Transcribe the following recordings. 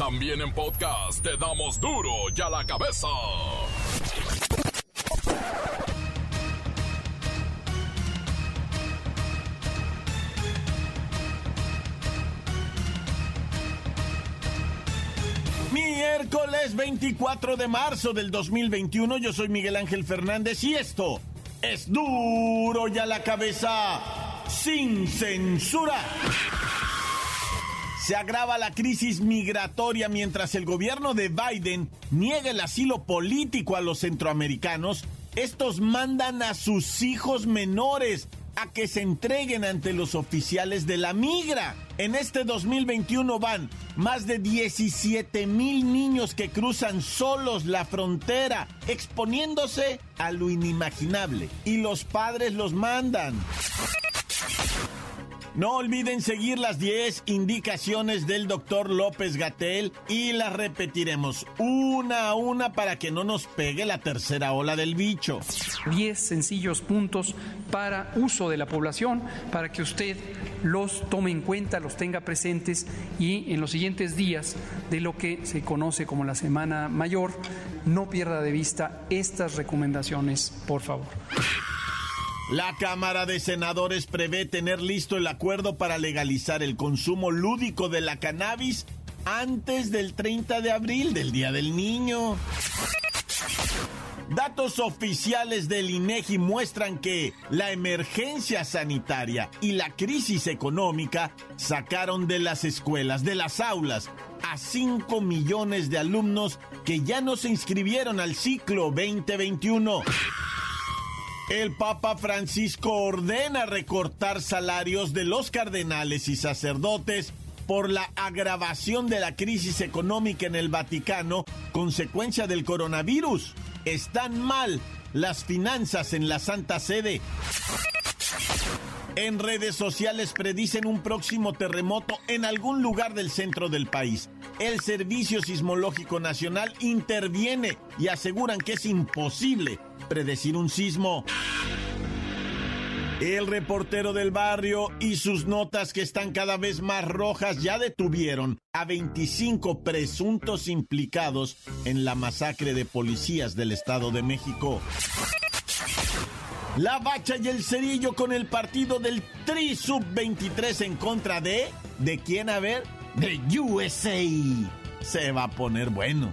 También en podcast te damos duro y a la cabeza. Miércoles 24 de marzo del 2021, yo soy Miguel Ángel Fernández y esto es duro y a la cabeza sin censura. Se agrava la crisis migratoria mientras el gobierno de Biden niega el asilo político a los centroamericanos. Estos mandan a sus hijos menores a que se entreguen ante los oficiales de la migra. En este 2021 van más de 17 mil niños que cruzan solos la frontera, exponiéndose a lo inimaginable. Y los padres los mandan. No olviden seguir las 10 indicaciones del doctor López Gatel y las repetiremos una a una para que no nos pegue la tercera ola del bicho. 10 sencillos puntos para uso de la población, para que usted los tome en cuenta, los tenga presentes y en los siguientes días de lo que se conoce como la Semana Mayor, no pierda de vista estas recomendaciones, por favor. La Cámara de Senadores prevé tener listo el acuerdo para legalizar el consumo lúdico de la cannabis antes del 30 de abril, del Día del Niño. Datos oficiales del INEGI muestran que la emergencia sanitaria y la crisis económica sacaron de las escuelas, de las aulas, a 5 millones de alumnos que ya no se inscribieron al ciclo 2021. El Papa Francisco ordena recortar salarios de los cardenales y sacerdotes por la agravación de la crisis económica en el Vaticano, consecuencia del coronavirus. Están mal las finanzas en la Santa Sede. En redes sociales predicen un próximo terremoto en algún lugar del centro del país. El Servicio Sismológico Nacional interviene y aseguran que es imposible predecir un sismo. El reportero del barrio y sus notas que están cada vez más rojas ya detuvieron a 25 presuntos implicados en la masacre de policías del Estado de México. La bacha y el cerillo con el partido del Tri Sub 23 en contra de... ¿De quién a ver? De USA. Se va a poner bueno.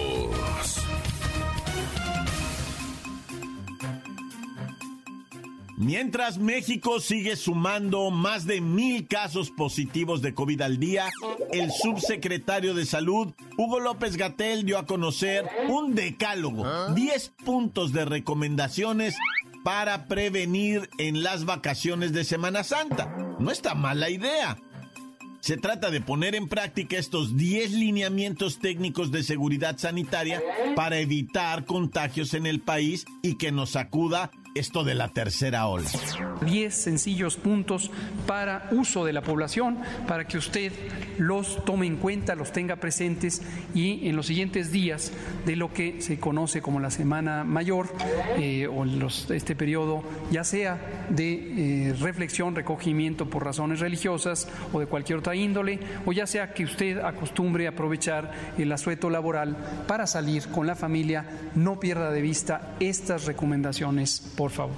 Mientras México sigue sumando más de mil casos positivos de COVID al día, el subsecretario de Salud, Hugo López Gatel, dio a conocer un decálogo, 10 puntos de recomendaciones para prevenir en las vacaciones de Semana Santa. No está mala idea. Se trata de poner en práctica estos 10 lineamientos técnicos de seguridad sanitaria para evitar contagios en el país y que nos acuda esto de la tercera ola. 10 sencillos puntos para uso de la población, para que usted los tome en cuenta, los tenga presentes y en los siguientes días de lo que se conoce como la Semana Mayor eh, o los, este periodo, ya sea de eh, reflexión, recogimiento por razones religiosas o de cualquier otra índole, o ya sea que usted acostumbre a aprovechar el asueto laboral para salir con la familia, no pierda de vista estas recomendaciones por favor.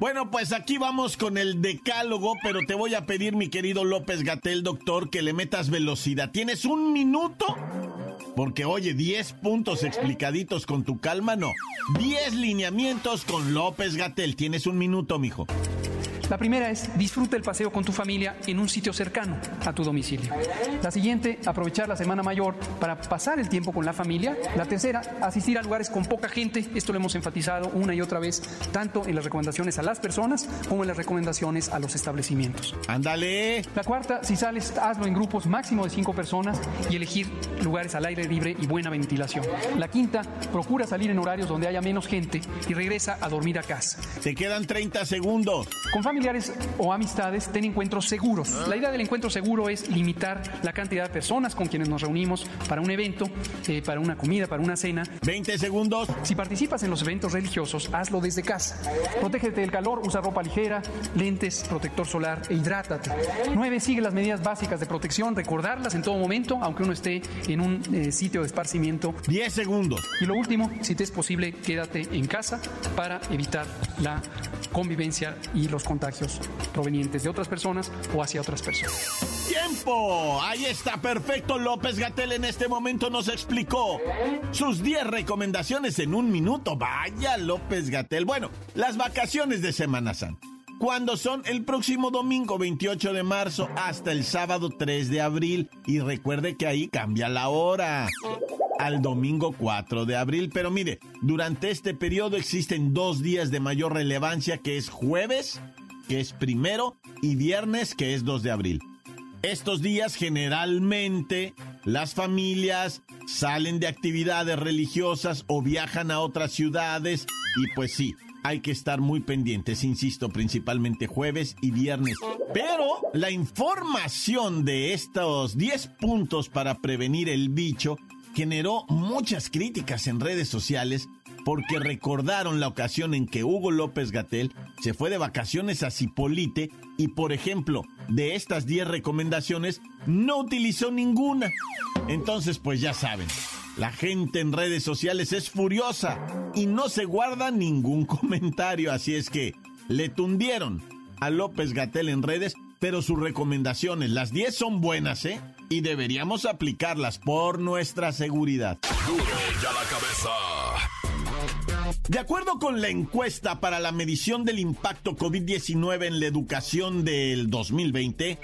Bueno, pues aquí vamos con el decálogo, pero te voy a pedir, mi querido López Gatel, doctor, que le metas velocidad. ¿Tienes un minuto? Porque, oye, 10 puntos explicaditos con tu calma, no. 10 lineamientos con López Gatel. Tienes un minuto, mijo. La primera es disfruta el paseo con tu familia en un sitio cercano a tu domicilio. La siguiente, aprovechar la Semana Mayor para pasar el tiempo con la familia. La tercera, asistir a lugares con poca gente. Esto lo hemos enfatizado una y otra vez, tanto en las recomendaciones a las personas como en las recomendaciones a los establecimientos. Ándale. La cuarta, si sales, hazlo en grupos máximo de cinco personas y elegir lugares al aire libre y buena ventilación. La quinta, procura salir en horarios donde haya menos gente y regresa a dormir a casa. Te quedan 30 segundos. Con familiares o amistades, ten encuentros seguros. La idea del encuentro seguro es limitar la cantidad de personas con quienes nos reunimos para un evento, eh, para una comida, para una cena. 20 segundos. Si participas en los eventos religiosos, hazlo desde casa. Protégete del calor, usa ropa ligera, lentes, protector solar e hidrátate. 9. Sigue las medidas básicas de protección, recordarlas en todo momento, aunque uno esté en un eh, sitio de esparcimiento. 10 segundos. Y lo último, si te es posible, quédate en casa para evitar la convivencia y los provenientes de otras personas o hacia otras personas. ¡Tiempo! Ahí está, perfecto. López Gatel en este momento nos explicó sus 10 recomendaciones en un minuto. Vaya, López Gatel. Bueno, las vacaciones de Semana Santa. Cuando son el próximo domingo 28 de marzo hasta el sábado 3 de abril. Y recuerde que ahí cambia la hora al domingo 4 de abril. Pero mire, durante este periodo existen dos días de mayor relevancia que es jueves, que es primero, y viernes, que es 2 de abril. Estos días generalmente las familias salen de actividades religiosas o viajan a otras ciudades y pues sí, hay que estar muy pendientes, insisto, principalmente jueves y viernes. Pero la información de estos 10 puntos para prevenir el bicho generó muchas críticas en redes sociales porque recordaron la ocasión en que Hugo López Gatel se fue de vacaciones a Cipolite y, por ejemplo, de estas 10 recomendaciones, no utilizó ninguna. Entonces, pues ya saben, la gente en redes sociales es furiosa y no se guarda ningún comentario, así es que le tundieron a López Gatel en redes, pero sus recomendaciones, las 10 son buenas, ¿eh? Y deberíamos aplicarlas por nuestra seguridad. Duro ya la cabeza. De acuerdo con la encuesta para la medición del impacto COVID-19 en la educación del 2020,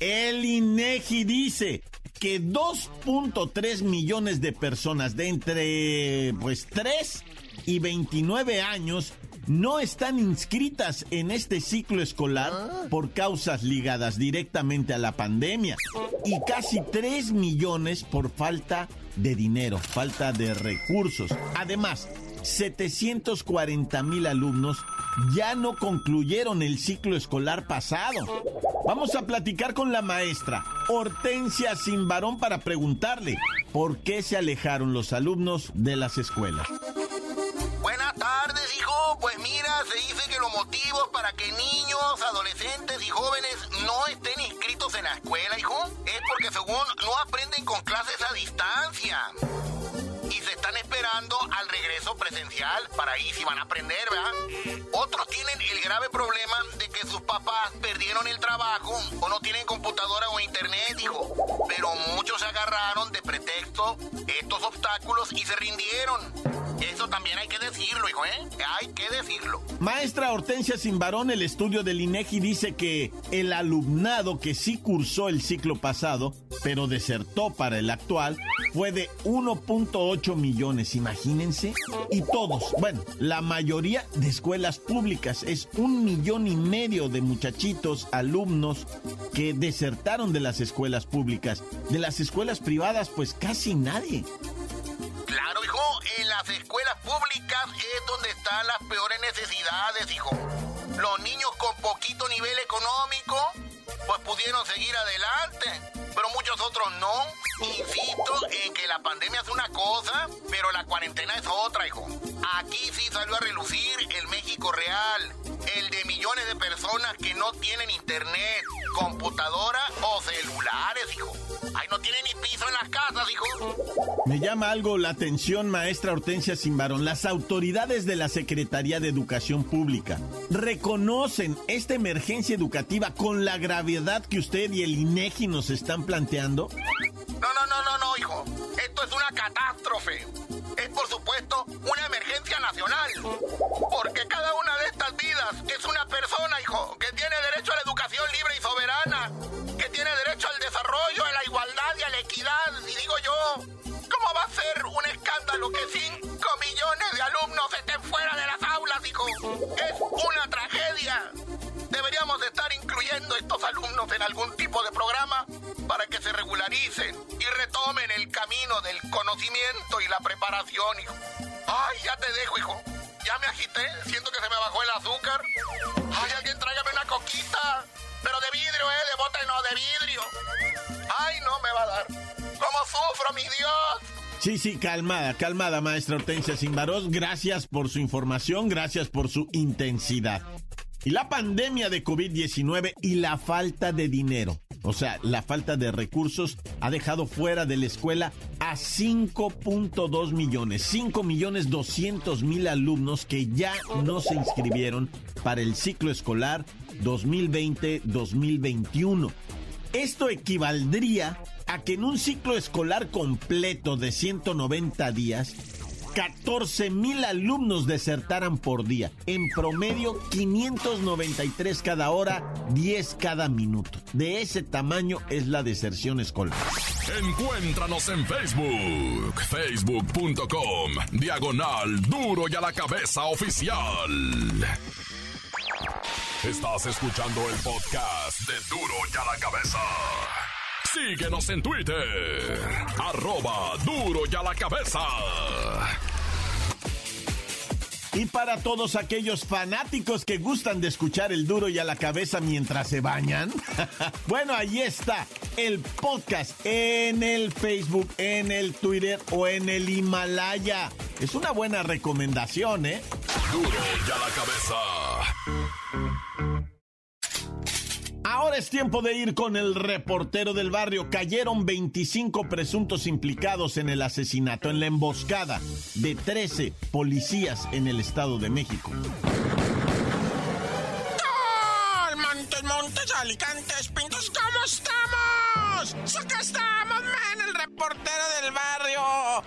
el INEGI dice que 2.3 millones de personas de entre pues 3 y 29 años no están inscritas en este ciclo escolar por causas ligadas directamente a la pandemia y casi 3 millones por falta de dinero, falta de recursos. Además, 740 mil alumnos ya no concluyeron el ciclo escolar pasado. Vamos a platicar con la maestra Hortensia Simbarón para preguntarle por qué se alejaron los alumnos de las escuelas. Buenas tardes, hijo. Pues mira, se dice que los motivos para que niños, adolescentes y jóvenes no estén inscritos en la escuela, hijo, es porque según no aprenden con clases a distancia están esperando al regreso presencial para ahí si van a aprender, ¿verdad? Otros tienen el grave problema de que sus papás perdieron el trabajo o no tienen computadora o internet, hijo. Pero muchos se agarraron de pretexto estos obstáculos y se rindieron. También hay que decirlo, hijo, ¿eh? Hay que decirlo. Maestra Hortensia Simbarón, el estudio del INEGI dice que el alumnado que sí cursó el ciclo pasado, pero desertó para el actual, fue de 1.8 millones, imagínense. Y todos, bueno, la mayoría de escuelas públicas, es un millón y medio de muchachitos, alumnos que desertaron de las escuelas públicas. De las escuelas privadas, pues casi nadie. Claro, hijo, en las escuelas públicas es donde están las peores necesidades, hijo. Los niños con poquito nivel económico, pues pudieron seguir adelante, pero muchos otros no. Insisto en que la pandemia es una cosa, pero la cuarentena es otra, hijo. Aquí sí salió a relucir el México real, el de millones de personas que no tienen internet, computadora o celulares, hijo. Ay, no tienen ni piso en las casas, hijo. Me llama algo la atención, maestra Hortensia Simbarón. Las autoridades de la Secretaría de Educación Pública reconocen esta emergencia educativa con la gravedad que usted y el INEGI nos están planteando. No, no, no, no, no, hijo. Esto es una catástrofe es por supuesto una emergencia nacional. Porque cada una de estas vidas es una persona, hijo, que tiene derecho a la educación libre y soberana, que tiene derecho al desarrollo, a la igualdad y a la equidad. Y digo yo, ¿cómo va a ser un escándalo que 5 millones de alumnos estén fuera de las aulas, hijo? Es una tragedia. Deberíamos estar incluyendo a estos alumnos en algún tipo de programa que se regularicen y retomen el camino del conocimiento y la preparación, hijo. Ay, ya te dejo, hijo. Ya me agité, siento que se me bajó el azúcar. Ay, alguien tráigame una coquita. Pero de vidrio, ¿eh? De bote no, de vidrio. Ay, no me va a dar. ¿Cómo sufro, mi Dios? Sí, sí, calmada, calmada, maestra Hortensia Simbaros. Gracias por su información, gracias por su intensidad. Y la pandemia de COVID-19 y la falta de dinero, o sea, la falta de recursos, ha dejado fuera de la escuela a 5.2 millones, 5 millones 200 mil alumnos que ya no se inscribieron para el ciclo escolar 2020-2021. Esto equivaldría a que en un ciclo escolar completo de 190 días, 14 mil alumnos desertaran por día. En promedio, 593 cada hora, 10 cada minuto. De ese tamaño es la deserción escolar. Encuéntranos en Facebook, facebook.com, diagonal duro y a la cabeza oficial. Estás escuchando el podcast de duro y a la cabeza. Síguenos en Twitter. Arroba duro y a la cabeza. Y para todos aquellos fanáticos que gustan de escuchar el duro y a la cabeza mientras se bañan, bueno, ahí está el podcast en el Facebook, en el Twitter o en el Himalaya. Es una buena recomendación, ¿eh? Duro y a la cabeza. Ahora es tiempo de ir con el reportero del barrio. Cayeron 25 presuntos implicados en el asesinato, en la emboscada de 13 policías en el Estado de México. Montes, Montes, Alicantes, Pintos, ¿cómo estamos?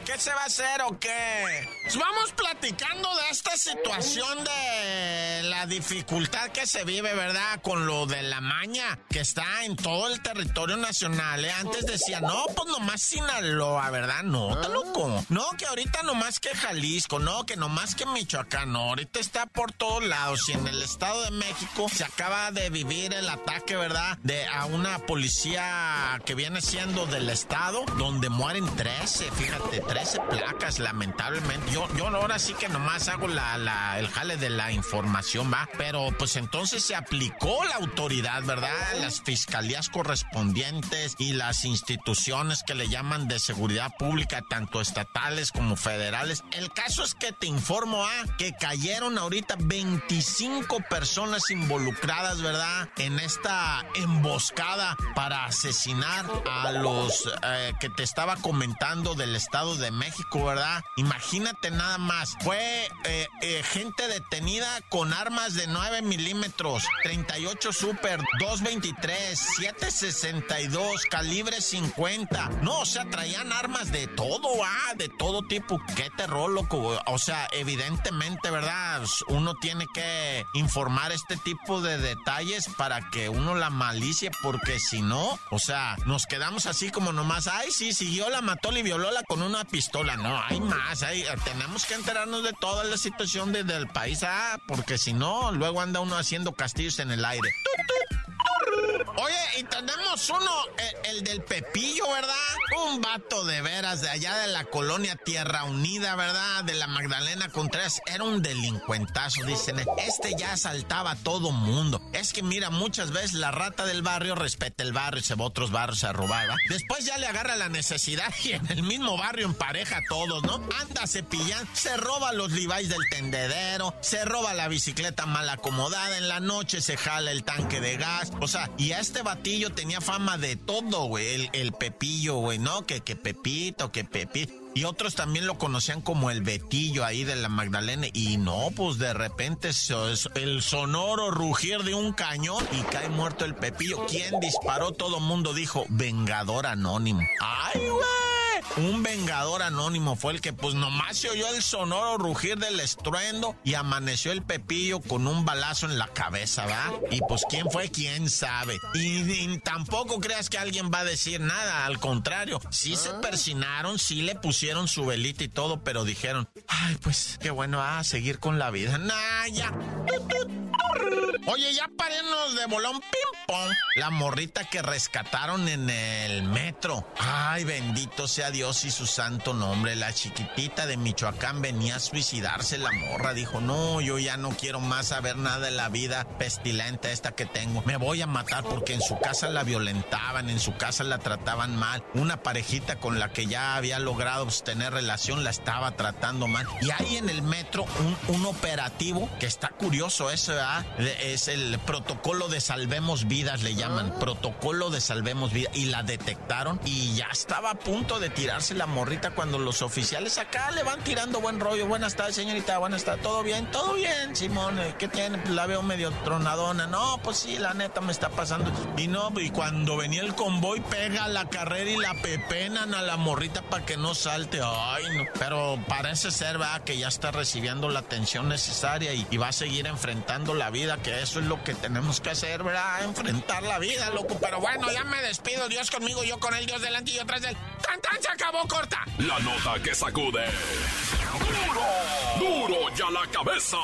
¿Qué se va a hacer o qué? Pues vamos platicando de esta situación de la dificultad que se vive, ¿verdad? Con lo de la maña que está en todo el territorio nacional. ¿eh? Antes decía, no, pues nomás Sinaloa, ¿verdad? No, está loco. No, que ahorita nomás que Jalisco, no, que nomás que Michoacán, no, ahorita está por todos lados. Y en el Estado de México se acaba de vivir el ataque, ¿verdad? De a una policía que viene siendo del Estado, donde mueren 13, fíjate, 13 placas, lamentablemente. Yo, yo ahora sí que nomás hago la, la, el jale de la información, ¿va? Pero pues entonces se aplicó la autoridad, ¿verdad? Las fiscalías correspondientes y las instituciones que le llaman de seguridad pública, tanto estatales como federales. El caso es que te informo, ¿ah? Que cayeron ahorita 25 personas involucradas, ¿verdad? En esta emboscada para asesinar a los eh, que te estaba comentando del Estado de México, ¿verdad? Imagínate nada más. Fue eh, eh, gente detenida con armas de 9 milímetros, 38 Super, 223, 762, calibre 50. No, o sea, traían armas de todo, ah, de todo tipo. Qué terror, loco. O sea, evidentemente, ¿verdad? Uno tiene que informar este tipo de detalles para que uno la malicie, porque si no, o sea, nos quedamos así como nomás, ay, sí, siguió, la mató y violóla con una pistola. No, hay más, hay, tenemos que enterarnos de toda la situación de, del país, ah, porque si no, luego anda uno haciendo castillos en el aire. Y tenemos uno, el, el, del Pepillo, ¿verdad? Un vato de veras de allá de la colonia Tierra Unida, ¿verdad? De la Magdalena Contreras. Era un delincuentazo, dicen. Este ya asaltaba a todo mundo. Es que mira, muchas veces la rata del barrio respeta el barrio y se va a otros barrios a robar. Después ya le agarra la necesidad y en el mismo barrio empareja a todos, ¿no? Anda cepillando, se roba los Levi's del tendedero, se roba la bicicleta mal acomodada, en la noche se jala el tanque de gas. O sea, y a este batillo tenía fama de todo, güey. El, Pepillo, güey, ¿no? Que, que Pepito, que Pepito. Y otros también lo conocían como el Betillo ahí de la Magdalena. Y no, pues de repente el sonoro rugir de un cañón y cae muerto el Pepillo. ¿Quién disparó? Todo mundo dijo, Vengador Anónimo. ¡Ay, güey! Un vengador anónimo fue el que pues nomás se oyó el sonoro rugir del estruendo y amaneció el Pepillo con un balazo en la cabeza, ¿va? Y pues quién fue, quién sabe. Y, tampoco creas que alguien va a decir nada, al contrario, sí se persinaron, sí le pusieron su velita y todo, pero dijeron, ay, pues qué bueno, a seguir con la vida. Nah, ya. Oye, ya parenos de bolón ping-pong. La morrita que rescataron en el metro. Ay, bendito sea Dios y su santo nombre. La chiquitita de Michoacán venía a suicidarse la morra. Dijo, no, yo ya no quiero más saber nada de la vida pestilente esta que tengo. Me voy a matar porque en su casa la violentaban, en su casa la trataban mal. Una parejita con la que ya había logrado tener relación la estaba tratando mal. Y hay en el metro un, un operativo que está curioso eso. Es el protocolo de salvemos vidas, le llaman. Protocolo de salvemos vidas. Y la detectaron y ya estaba a punto de tirarse la morrita cuando los oficiales acá le van tirando buen rollo. Buenas tardes, señorita. Buenas tardes. ¿Todo bien? ¿Todo bien, Simón? Eh, ¿Qué tiene? La veo medio tronadona. No, pues sí, la neta me está pasando. Y no, y cuando venía el convoy, pega la carrera y la pepenan a la morrita para que no salte. Ay, no. Pero parece ser, va, que ya está recibiendo la atención necesaria y, va a seguir enfrentando la vida, que eso es lo que tenemos que hacer, ¿verdad? Enfrentar la vida, loco. Pero bueno, ya me despido. Dios conmigo, yo con él, Dios delante y yo tras él. ¡Tan, tan! Acabó, corta. La nota que sacude. ¡Duro! ¡Duro ya la cabeza!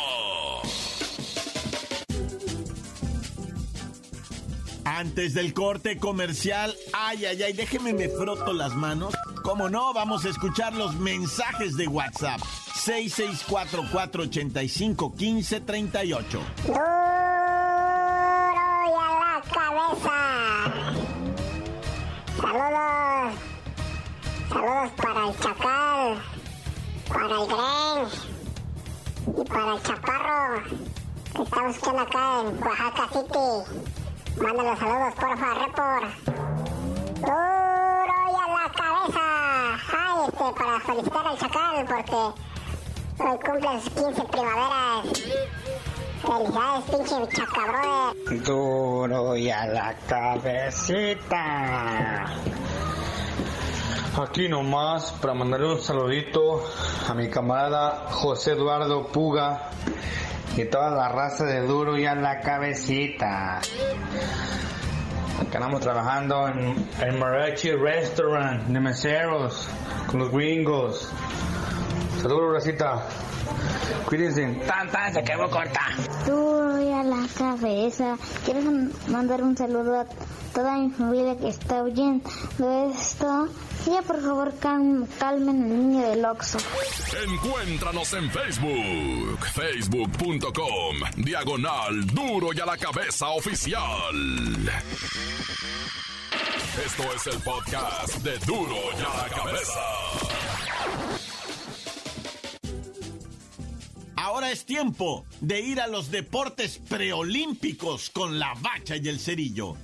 Antes del corte comercial, ay, ay, ay, déjeme me froto las manos. Como no, vamos a escuchar los mensajes de WhatsApp. 664-485-1538. Duro y a la cabeza. Saludos. Saludos para el Chacal, para el Gren y para el Chaparro que está buscando acá en Oaxaca City. Mándale saludos, porfa, report. Duro y a la cabeza. Ay, este, para felicitar al Chacal porque hoy cumple sus 15 primaveras. Felicidades, pinche chacabrón. Duro y a la cabecita. Aquí nomás para mandarle un saludito a mi camarada José Eduardo Puga y toda la raza de Duro y a la cabecita. Acá andamos trabajando en el Mariachi Restaurant de meseros con los gringos. Saludos, racita. Cuídense. Tan, tan, se quedó corta. Duro y a la cabeza. Quiero mandar un saludo a toda mi familia que está oyendo esto. Ya, por favor, cal- calmen al niño del Oxxo. Encuéntranos en Facebook, facebook.com, diagonal duro y a la cabeza oficial. Esto es el podcast de duro y a la cabeza. Ahora es tiempo de ir a los deportes preolímpicos con la bacha y el cerillo.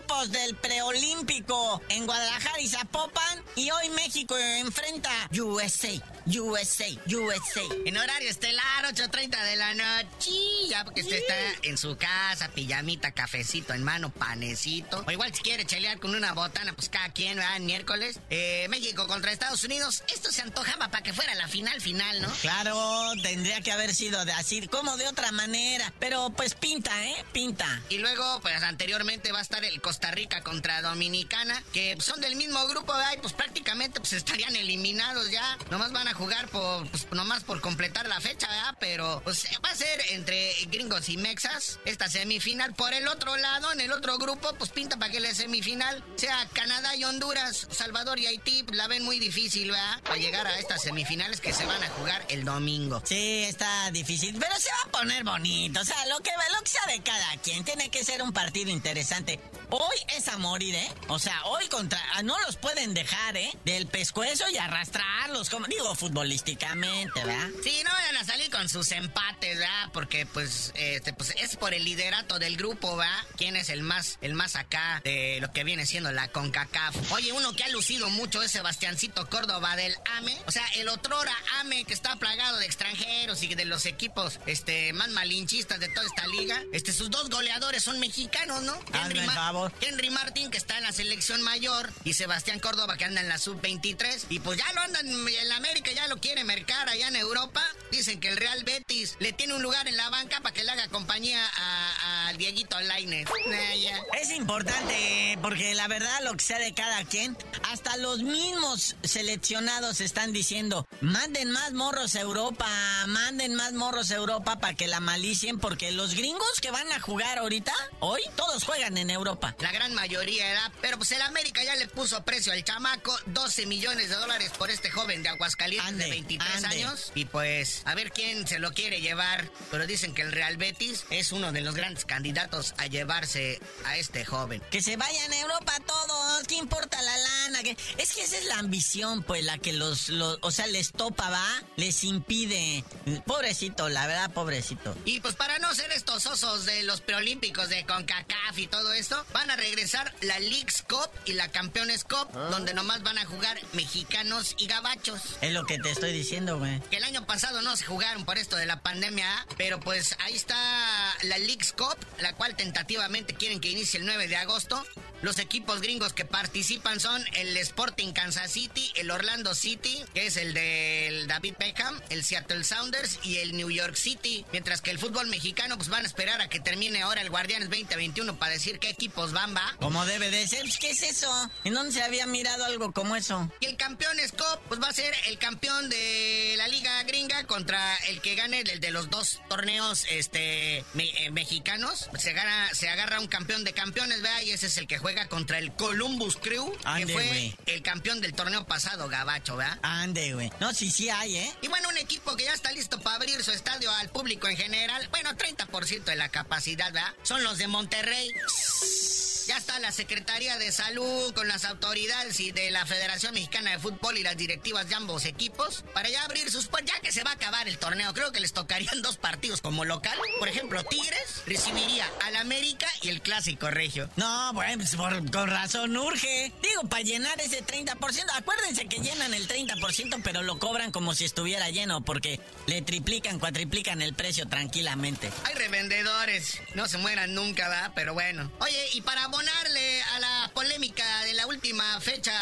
Del preolímpico en Guadalajara y Zapopan. Y hoy México enfrenta USA. USA, USA. En horario estelar, 8.30 de la noche. Ya porque usted está en su casa, pijamita, cafecito en mano, panecito. O igual si quiere chelear con una botana, pues cada quien, ¿verdad? En miércoles. Eh, México contra Estados Unidos. Esto se antojaba para que fuera la final final, ¿no? Claro, tendría que haber sido de así, como de otra manera. Pero pues pinta, ¿eh? Pinta. Y luego, pues anteriormente va a estar el Costa Rica contra Dominicana, que son del mismo grupo, ¿verdad? Y pues prácticamente pues estarían eliminados ya. Nomás van a jugar por, pues nomás por completar la fecha, ¿verdad? Pero pues va a ser entre gringos y mexas esta semifinal. Por el otro lado, en el otro grupo, pues pinta para que la semifinal sea Canadá y Honduras, Salvador y Haití. La ven muy difícil, ¿verdad? Para llegar a estas semifinales que se van a jugar el domingo. Sí, está difícil, pero se va a poner bonito. O sea, lo que, lo que sea de cada quien. Tiene que ser un partido interesante. Hoy es a morir, ¿eh? O sea, hoy contra... Ah, no los pueden dejar, ¿eh? Del pescuezo y arrastrarlos, como digo, futbolísticamente, ¿verdad? Sí, no vayan a salir con sus empates, ¿verdad? Porque, pues, este, pues es por el liderato del grupo, ¿verdad? ¿Quién es el más, el más acá de lo que viene siendo la CONCACAF? Oye, uno que ha lucido mucho es Sebastiancito Córdoba del AME. O sea, el otrora AME que está plagado de extranjeros y de los equipos, este, más malinchistas de toda esta liga. Este, sus dos goleadores son mexicanos, ¿no? Henry, Henry Martin, que está en la selección mayor, y Sebastián Córdoba, que anda en la sub-23. Y pues ya lo andan en América, ya lo quiere mercar allá en Europa. Dicen que el Real Betis le tiene un lugar en la banca para que le haga compañía a, Dieguito Lainez. Es importante, porque la verdad, lo que sea de cada quien, hasta los mismos seleccionados están diciendo, manden más morros a Europa, manden más morros a Europa para que la malicien, porque los gringos que van a jugar ahorita, hoy, todos juegan en Europa. La gran mayoría era, pero pues el América ya le puso precio al chamaco, 12 millones de dólares por este joven de Aguascalientes de 23 años. Y pues, a ver quién se lo quiere llevar. Pero dicen que el Real Betis es uno de los grandes candidatos a llevarse a este joven. Que se vayan a Europa todos, ¿qué importa la lana? Es que esa es la ambición, pues, la que los, los, o sea, les topa, va, les impide. Pobrecito, la verdad, pobrecito. Y pues para no ser estos osos de los preolímpicos de CONCACAF y todo esto, van a regresar la Leagues Cup y la Campeones Cup, ah. donde nomás van a jugar mexicanos y gabachos. Es lo que te estoy diciendo, güey. Que el año pasado no se jugaron por esto de la pandemia, pero pues ahí está la Leagues Cup, la cual tentativamente quieren que inicie el 9 de agosto. Los equipos gringos que participan son el Sporting Kansas City, el Orlando City, que es el del David Beckham, el Seattle Sounders y el New York City. Mientras que el fútbol mexicano, pues van a esperar a que termine ahora el Guardianes 2021 para decir qué equipos van, va. Como debe de ser, pues, ¿qué es eso? ¿En dónde se había mirado algo como eso? Y el campeón Cup, pues va a ser el campeón de la Liga Gringa contra el que gane el de los dos torneos este eh, mexicanos. Se agarra, se agarra un campeón de campeones, vea, y ese es el que juega contra el Columbus Crew, que fue el campeón del torneo pasado, Gabacho, ¿verdad? Ande, güey. No, sí, sí hay, ¿eh? Y bueno, un equipo que ya está listo para abrir su estadio al público en general, bueno, 30% de la capacidad, ¿verdad? Son los de Monterrey. Ya está la Secretaría de Salud con las autoridades y de la Federación Mexicana de Fútbol y las directivas de ambos equipos para ya abrir sus puertas, ya que se va a acabar el torneo. Creo que les tocarían dos partidos como local. Por ejemplo, Tigres recibiría al América y el Clásico Regio. No, bueno, pues con razón urge. Digo, para llenar ese 30%, acuérdense que llenan el 30%, pero lo cobran como si estuviera lleno, porque le triplican, cuatriplican el precio tranquilamente. Hay revendedores, no se mueran nunca, ¿verdad? Pero bueno. Oye, y para abonarle a la polémica de la última fecha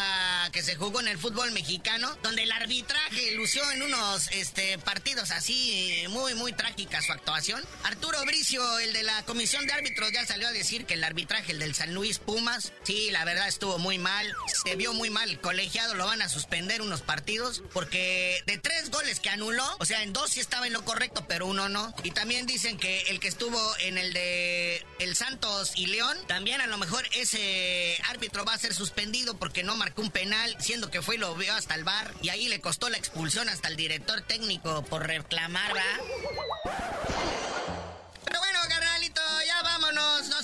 que se jugó en el fútbol mexicano, donde el arbitraje lució en unos este, partidos así muy, muy trágica su actuación. Arturo Bricio, el de la comisión de árbitros, ya salió a decir que el arbitraje, el del San Luis Pumas, sí, la verdad estuvo muy mal. Se vio muy mal. El colegiado lo van a suspender unos partidos porque de tres goles que anuló, o sea, en dos sí estaba en lo correcto, pero uno no. Y también dicen que el que estuvo en el de el Santos y León, también a lo mejor ese árbitro va a ser suspendido porque no marcó un penal, siendo que fue y lo vio hasta el bar. Y ahí le costó la expulsión hasta el director técnico por reclamar, ¿va?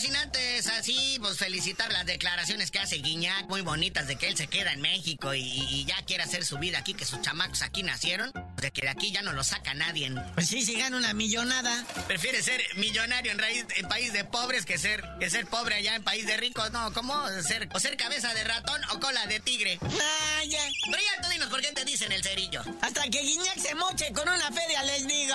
Sin antes así, pues felicitar las declaraciones que hace Guiñac, muy bonitas de que él se queda en México y ya quiere hacer su vida aquí, que sus chamacos aquí nacieron de que de aquí ya no lo saca nadie. Pues sí, si gana una millonada. Prefiere ser millonario en, raíz, en país de pobres que ser, que ser pobre allá en país de ricos. No, ¿cómo? Ser, o ser cabeza de ratón o cola de tigre. Ah, ya. Pero ya tú dinos por qué te dicen el cerillo. Hasta que Guiñac se moche con una feria, les digo.